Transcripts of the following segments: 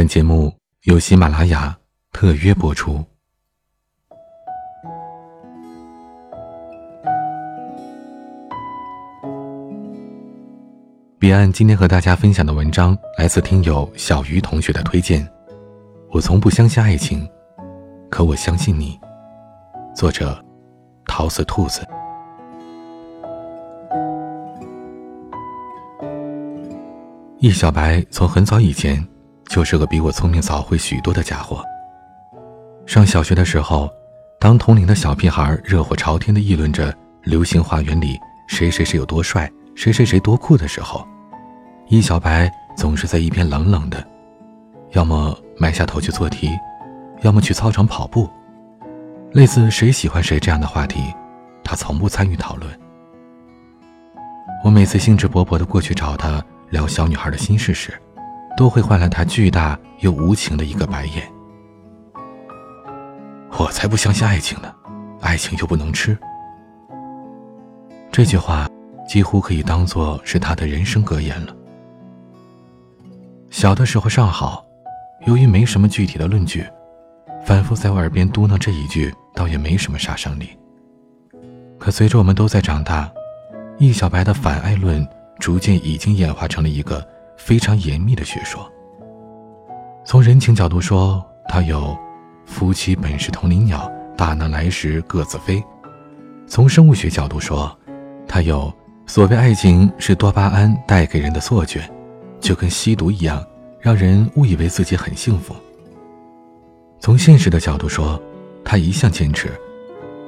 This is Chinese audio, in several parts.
本节目由喜马拉雅特约播出。彼岸今天和大家分享的文章来自听友小鱼同学的推荐。我从不相信爱情，可我相信你。作者：桃子兔子。易小白从很早以前就是个比我聪明早慧许多的家伙。上小学的时候，当同龄的小屁孩热火朝天的议论着《流星花园》里谁谁谁有多帅，谁谁谁多酷的时候，易小白总是在一边冷冷的，要么埋下头去做题，要么去操场跑步。类似谁喜欢谁这样的话题，他从不参与讨论。我每次兴致勃勃的过去找他。聊小女孩的心事时，都会换来他巨大又无情的一个白眼。我才不相信爱情呢，爱情又不能吃。这句话几乎可以当做是他的人生格言了。小的时候尚好，由于没什么具体的论据，反复在我耳边嘟囔这一句，倒也没什么杀伤力。可随着我们都在长大，易小白的反爱论。逐渐已经演化成了一个非常严密的学说。从人情角度说，它有“夫妻本是同林鸟，大难来时各自飞”；从生物学角度说，它有“所谓爱情是多巴胺带给人的错觉，就跟吸毒一样，让人误以为自己很幸福”；从现实的角度说，他一向坚持，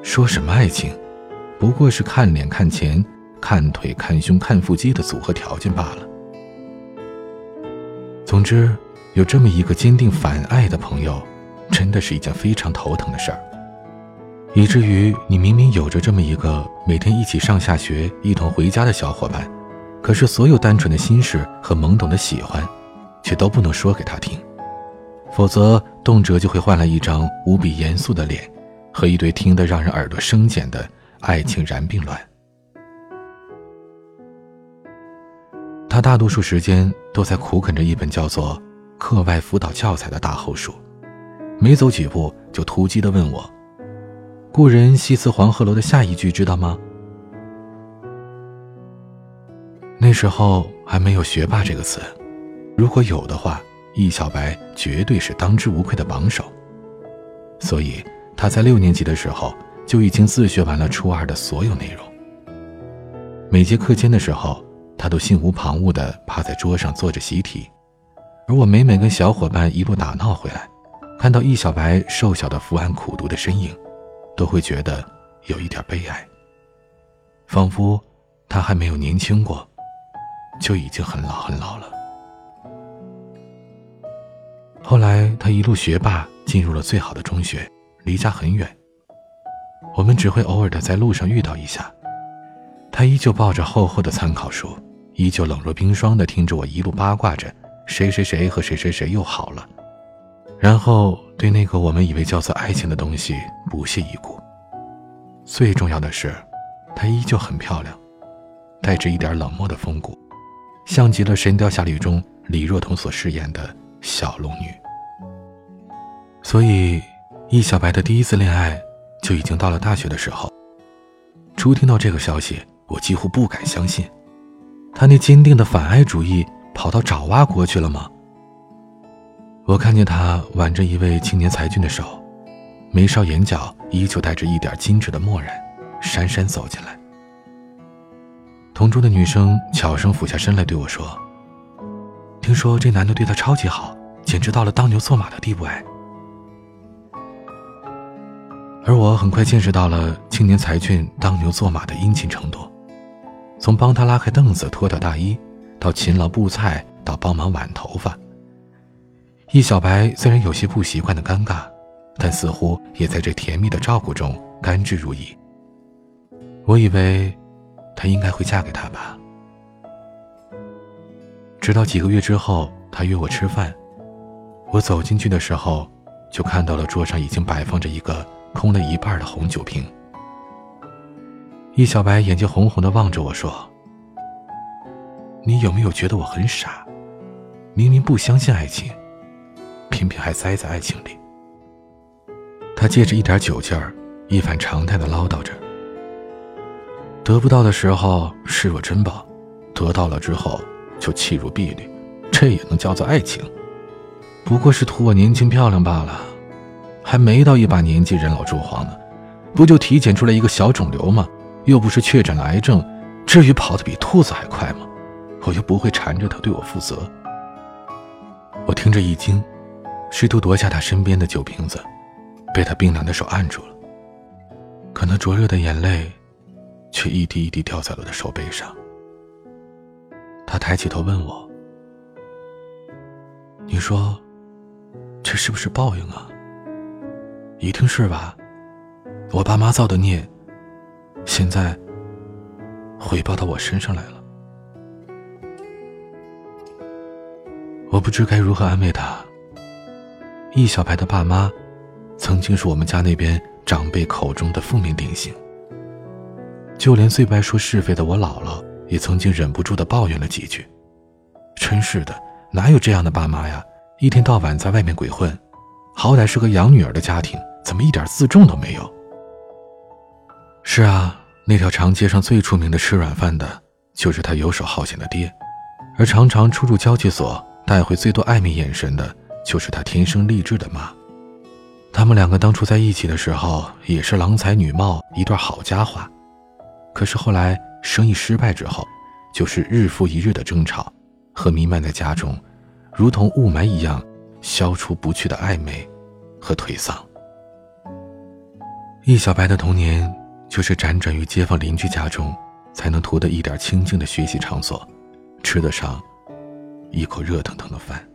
说什么爱情，不过是看脸看钱。看腿、看胸、看腹肌的组合条件罢了。总之，有这么一个坚定反爱的朋友，真的是一件非常头疼的事儿。以至于你明明有着这么一个每天一起上下学、一同回家的小伙伴，可是所有单纯的心事和懵懂的喜欢，却都不能说给他听，否则动辄就会换来一张无比严肃的脸，和一堆听得让人耳朵生茧的爱情燃并卵。他大多数时间都在苦啃着一本叫做《课外辅导教材》的大厚书，没走几步就突击地问我：“故人西辞黄鹤楼的下一句知道吗？”那时候还没有“学霸”这个词，如果有的话，易小白绝对是当之无愧的榜首。所以他在六年级的时候就已经自学完了初二的所有内容。每节课间的时候。他都心无旁骛地趴在桌上做着习题，而我每每跟小伙伴一路打闹回来，看到易小白瘦小的伏案苦读的身影，都会觉得有一点悲哀，仿佛他还没有年轻过，就已经很老很老了。后来他一路学霸，进入了最好的中学，离家很远，我们只会偶尔的在路上遇到一下，他依旧抱着厚厚的参考书。依旧冷若冰霜的听着我一路八卦着谁谁谁和谁谁谁又好了，然后对那个我们以为叫做爱情的东西不屑一顾。最重要的是，她依旧很漂亮，带着一点冷漠的风骨，像极了《神雕侠侣》中李若彤所饰演的小龙女。所以，易小白的第一次恋爱就已经到了大学的时候。初听到这个消息，我几乎不敢相信。他那坚定的反爱主义跑到爪哇国去了吗？我看见他挽着一位青年才俊的手，眉梢眼角依旧带着一点精致的漠然，姗姗走进来。同桌的女生悄声俯下身来对我说：“听说这男的对她超级好，简直到了当牛做马的地步哎。”而我很快见识到了青年才俊当牛做马的殷勤程度。从帮他拉开凳子、脱掉大衣，到勤劳布菜，到帮忙挽头发。易小白虽然有些不习惯的尴尬，但似乎也在这甜蜜的照顾中甘之如饴。我以为，她应该会嫁给他吧。直到几个月之后，他约我吃饭，我走进去的时候，就看到了桌上已经摆放着一个空了一半的红酒瓶。易小白眼睛红红的望着我说：“你有没有觉得我很傻？明明不相信爱情，偏偏还栽在爱情里。他借着一点酒劲儿，一反常态的唠叨着：“得不到的时候视若珍宝，得到了之后就弃如敝履，这也能叫做爱情？不过是图我年轻漂亮罢了，还没到一把年纪，人老珠黄呢，不就体检出来一个小肿瘤吗？又不是确诊了癌症，至于跑得比兔子还快吗？我又不会缠着他对我负责。”我听着一惊，试图夺下他身边的酒瓶子。被他冰凉的手按住了，可那灼热的眼泪，却一滴一滴掉在了我的手背上。他抬起头问我：“你说，这是不是报应啊？一定是吧？我爸妈造的孽，现在回报到我身上来了。”我不知该如何安慰他。易小白的爸妈。曾经是我们家那边长辈口中的负面典型。就连最不爱说是非的我姥姥，也曾经忍不住的抱怨了几句：“真是的，哪有这样的爸妈呀？一天到晚在外面鬼混，好歹是个养女儿的家庭，怎么一点自重都没有？”是啊，那条长街上最出名的吃软饭的，就是他游手好闲的爹；而常常出入交际所，带回最多暧昧眼神的，就是他天生丽质的妈。他们两个当初在一起的时候，也是郎才女貌，一对好佳话。可是后来生意失败之后，就是日复一日的争吵，和弥漫在家中，如同雾霾一样，消除不去的暧昧和颓丧。易小白的童年，就是辗转于街坊邻居家中，才能图得一点清静的学习场所，吃得上一口热腾腾的饭。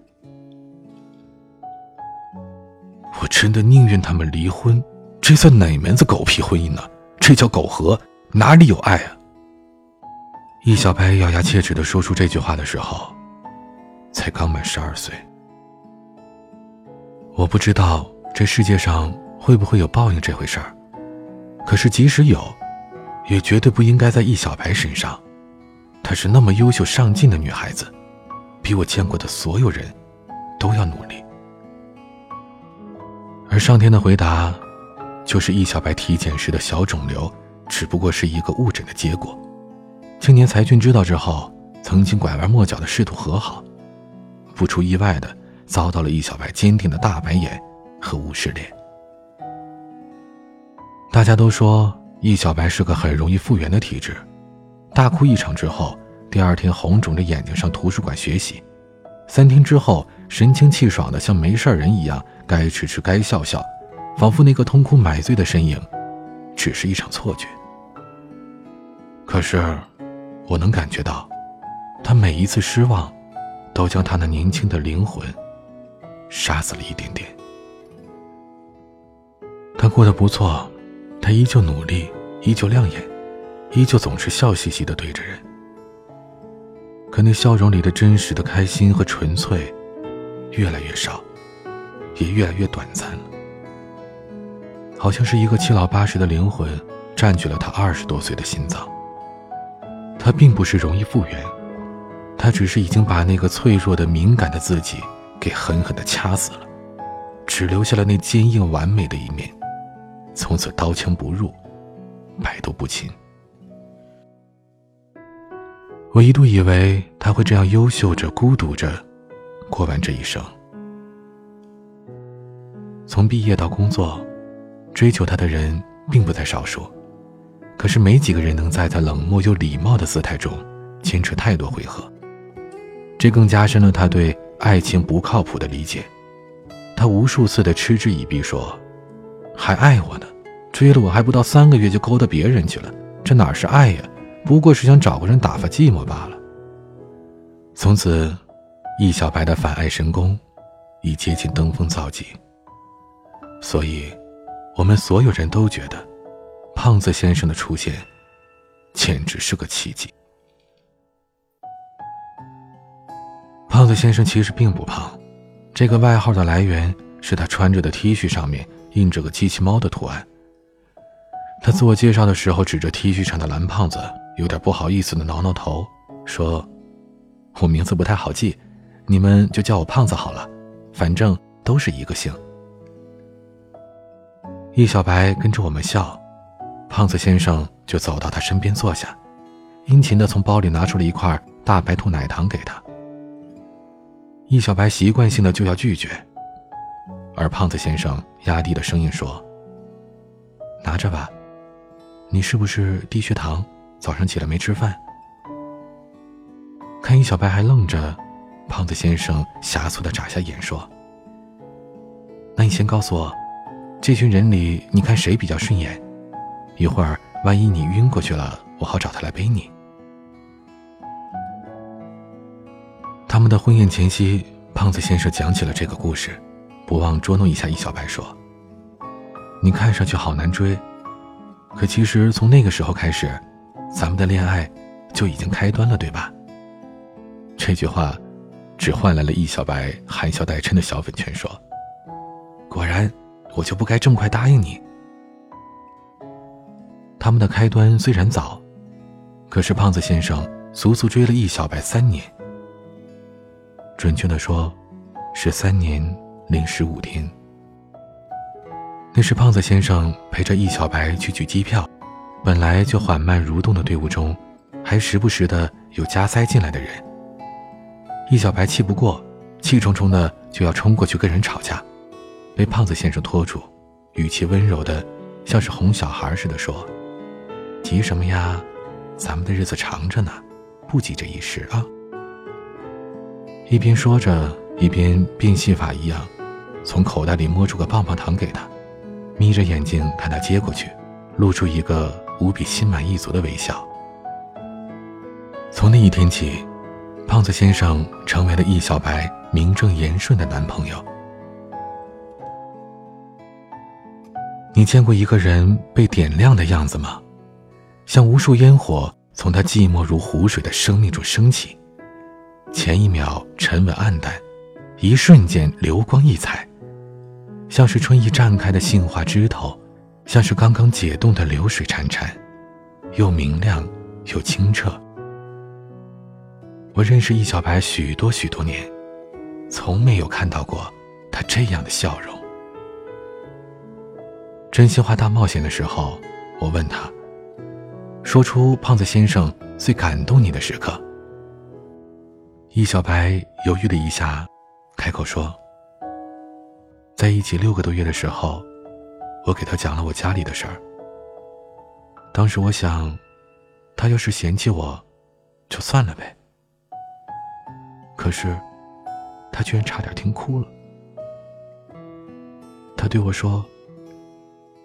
我真的宁愿他们离婚，这算哪门子狗屁婚姻呢？这叫苟合，哪里有爱啊？易小白咬牙切齿的说出这句话的时候，才刚满十二岁。我不知道这世界上会不会有报应这回事儿，可是即使有，也绝对不应该在易小白身上。她是那么优秀上进的女孩子，比我见过的所有人都要努力。而上天的回答，就是易小白体检时的小肿瘤，只不过是一个误诊的结果。青年才俊知道之后，曾经拐弯抹角的试图和好，不出意外的遭到了易小白坚定的大白眼和无视脸。大家都说易小白是个很容易复原的体质，大哭一场之后，第二天红肿着眼睛上图书馆学习，三天之后神清气爽的像没事人一样。该吃吃，该笑笑，仿佛那个痛哭买醉的身影，只是一场错觉。可是，我能感觉到，他每一次失望，都将他那年轻的灵魂杀死了一点点。他过得不错，他依旧努力，依旧亮眼，依旧总是笑嘻嘻的对着人。可那笑容里的真实的开心和纯粹，越来越少。也越来越短暂了，好像是一个七老八十的灵魂占据了他二十多岁的心脏。他并不是容易复原，他只是已经把那个脆弱的、敏感的自己给狠狠的掐死了，只留下了那坚硬完美的一面，从此刀枪不入，百毒不侵。我一度以为他会这样优秀着、孤独着，过完这一生。从毕业到工作，追求他的人并不在少数，可是没几个人能在他冷漠又礼貌的姿态中坚持太多回合。这更加深了他对爱情不靠谱的理解。他无数次的嗤之以鼻说：“还爱我呢，追了我还不到三个月就勾搭别人去了，这哪是爱呀？不过是想找个人打发寂寞罢了。”从此，易小白的反爱神功已接近登峰造极。所以，我们所有人都觉得，胖子先生的出现，简直是个奇迹。胖子先生其实并不胖，这个外号的来源是他穿着的 T 恤上面印着个机器猫的图案。他自我介绍的时候，指着 T 恤上的蓝胖子，有点不好意思的挠挠头，说：“我名字不太好记，你们就叫我胖子好了，反正。”都是一个姓。易小白跟着我们笑，胖子先生就走到他身边坐下，殷勤的从包里拿出了一块大白兔奶糖给他。易小白习惯性的就要拒绝，而胖子先生压低的声音说：“拿着吧，你是不是低血糖？早上起来没吃饭？”看一小白还愣着，胖子先生狭促的眨下眼说：“那你先告诉我，这群人里你看谁比较顺眼？一会儿万一你晕过去了，我好找他来背你。”他们的婚宴前夕，胖子先生讲起了这个故事，不忘捉弄一下易小白，说：“你看上去好难追，可其实从那个时候开始，咱们的恋爱就已经开端了，对吧？”这句话，只换来了易小白含笑带嗔的小粉拳，说：“果然，我就不该这么快答应你。”他们的开端虽然早，可是胖子先生足足追了易小白三年。准确的说，是三年零十五天。那是胖子先生陪着易小白去取机票，本来就缓慢蠕动的队伍中，还时不时的有加塞进来的人。易小白气不过，气冲冲的就要冲过去跟人吵架，被胖子先生拖住，语气温柔的，像是哄小孩似的说：“急什么呀？咱们的日子长着呢，不急这一时啊。”一边说着，一边变戏法一样，从口袋里摸出个棒棒糖给他，眯着眼睛看他接过去，露出一个无比心满意足的微笑。从那一天起，胖子先生成为了易小白名正言顺的男朋友。你见过一个人被点亮的样子吗？像无数烟火从他寂寞如湖水的生命中升起。前一秒沉稳暗淡，一瞬间流光溢彩，像是春意绽开的杏花枝头，像是刚刚解冻的流水潺潺，又明亮又清澈。我认识易小白许多许多年，从没有看到过他这样的笑容。真心话大冒险的时候，我问他，说出胖子先生最感动你的时刻。易小白犹豫了一下，开口说：“在一起六个多月的时候，我给他讲了我家里的事儿。当时我想，他要是嫌弃我，就算了呗。可是，他居然差点听哭了。他对我说：‘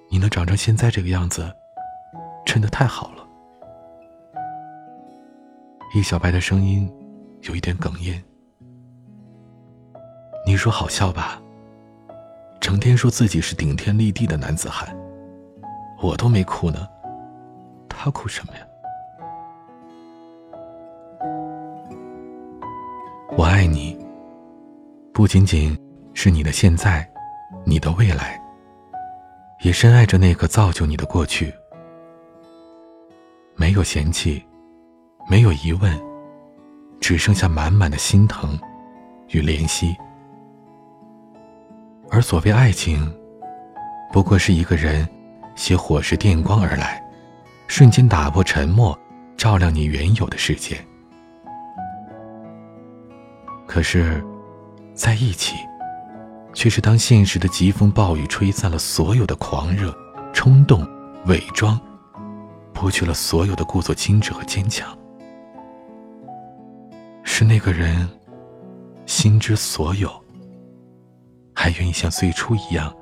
你能长成现在这个样子，真的太好了。’”易小白的声音。有一点哽咽。你说好笑吧？成天说自己是顶天立地的男子汉，我都没哭呢，他哭什么呀？我爱你，不仅仅是你的现在，你的未来，也深爱着那个造就你的过去。没有嫌弃，没有疑问。只剩下满满的心疼与怜惜，而所谓爱情，不过是一个人携火石电光而来，瞬间打破沉默，照亮你原有的世界。可是，在一起，却是当现实的疾风暴雨吹散了所有的狂热、冲动、伪装，剥去了所有的故作精致和坚强。是那个人，心之所有，还愿意像最初一样，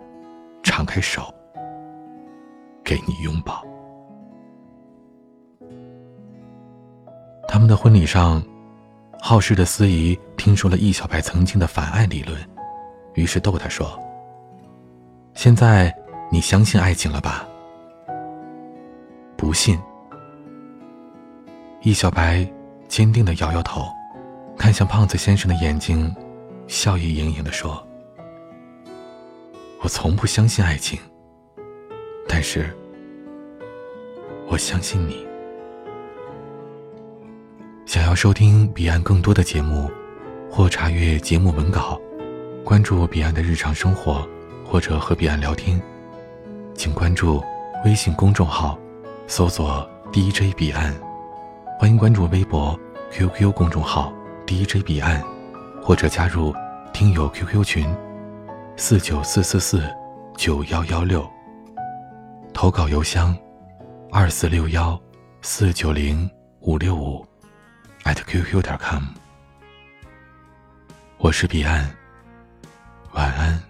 敞开手，给你拥抱。他们的婚礼上，好事的司仪听说了易小白曾经的反爱理论，于是逗他说：“现在你相信爱情了吧？”不信。易小白坚定的摇摇头。看向胖子先生的眼睛，笑意盈盈的说：“我从不相信爱情，但是我相信你。”想要收听彼岸更多的节目，或查阅节目文稿，关注彼岸的日常生活，或者和彼岸聊天，请关注微信公众号，搜索 DJ 彼岸。欢迎关注微博、QQ 公众号 DJ 彼岸，或者加入听友 QQ 群四九四四四九幺幺六投稿邮箱二四六幺四九零五六五艾特 qq 点 com 我是彼岸晚安。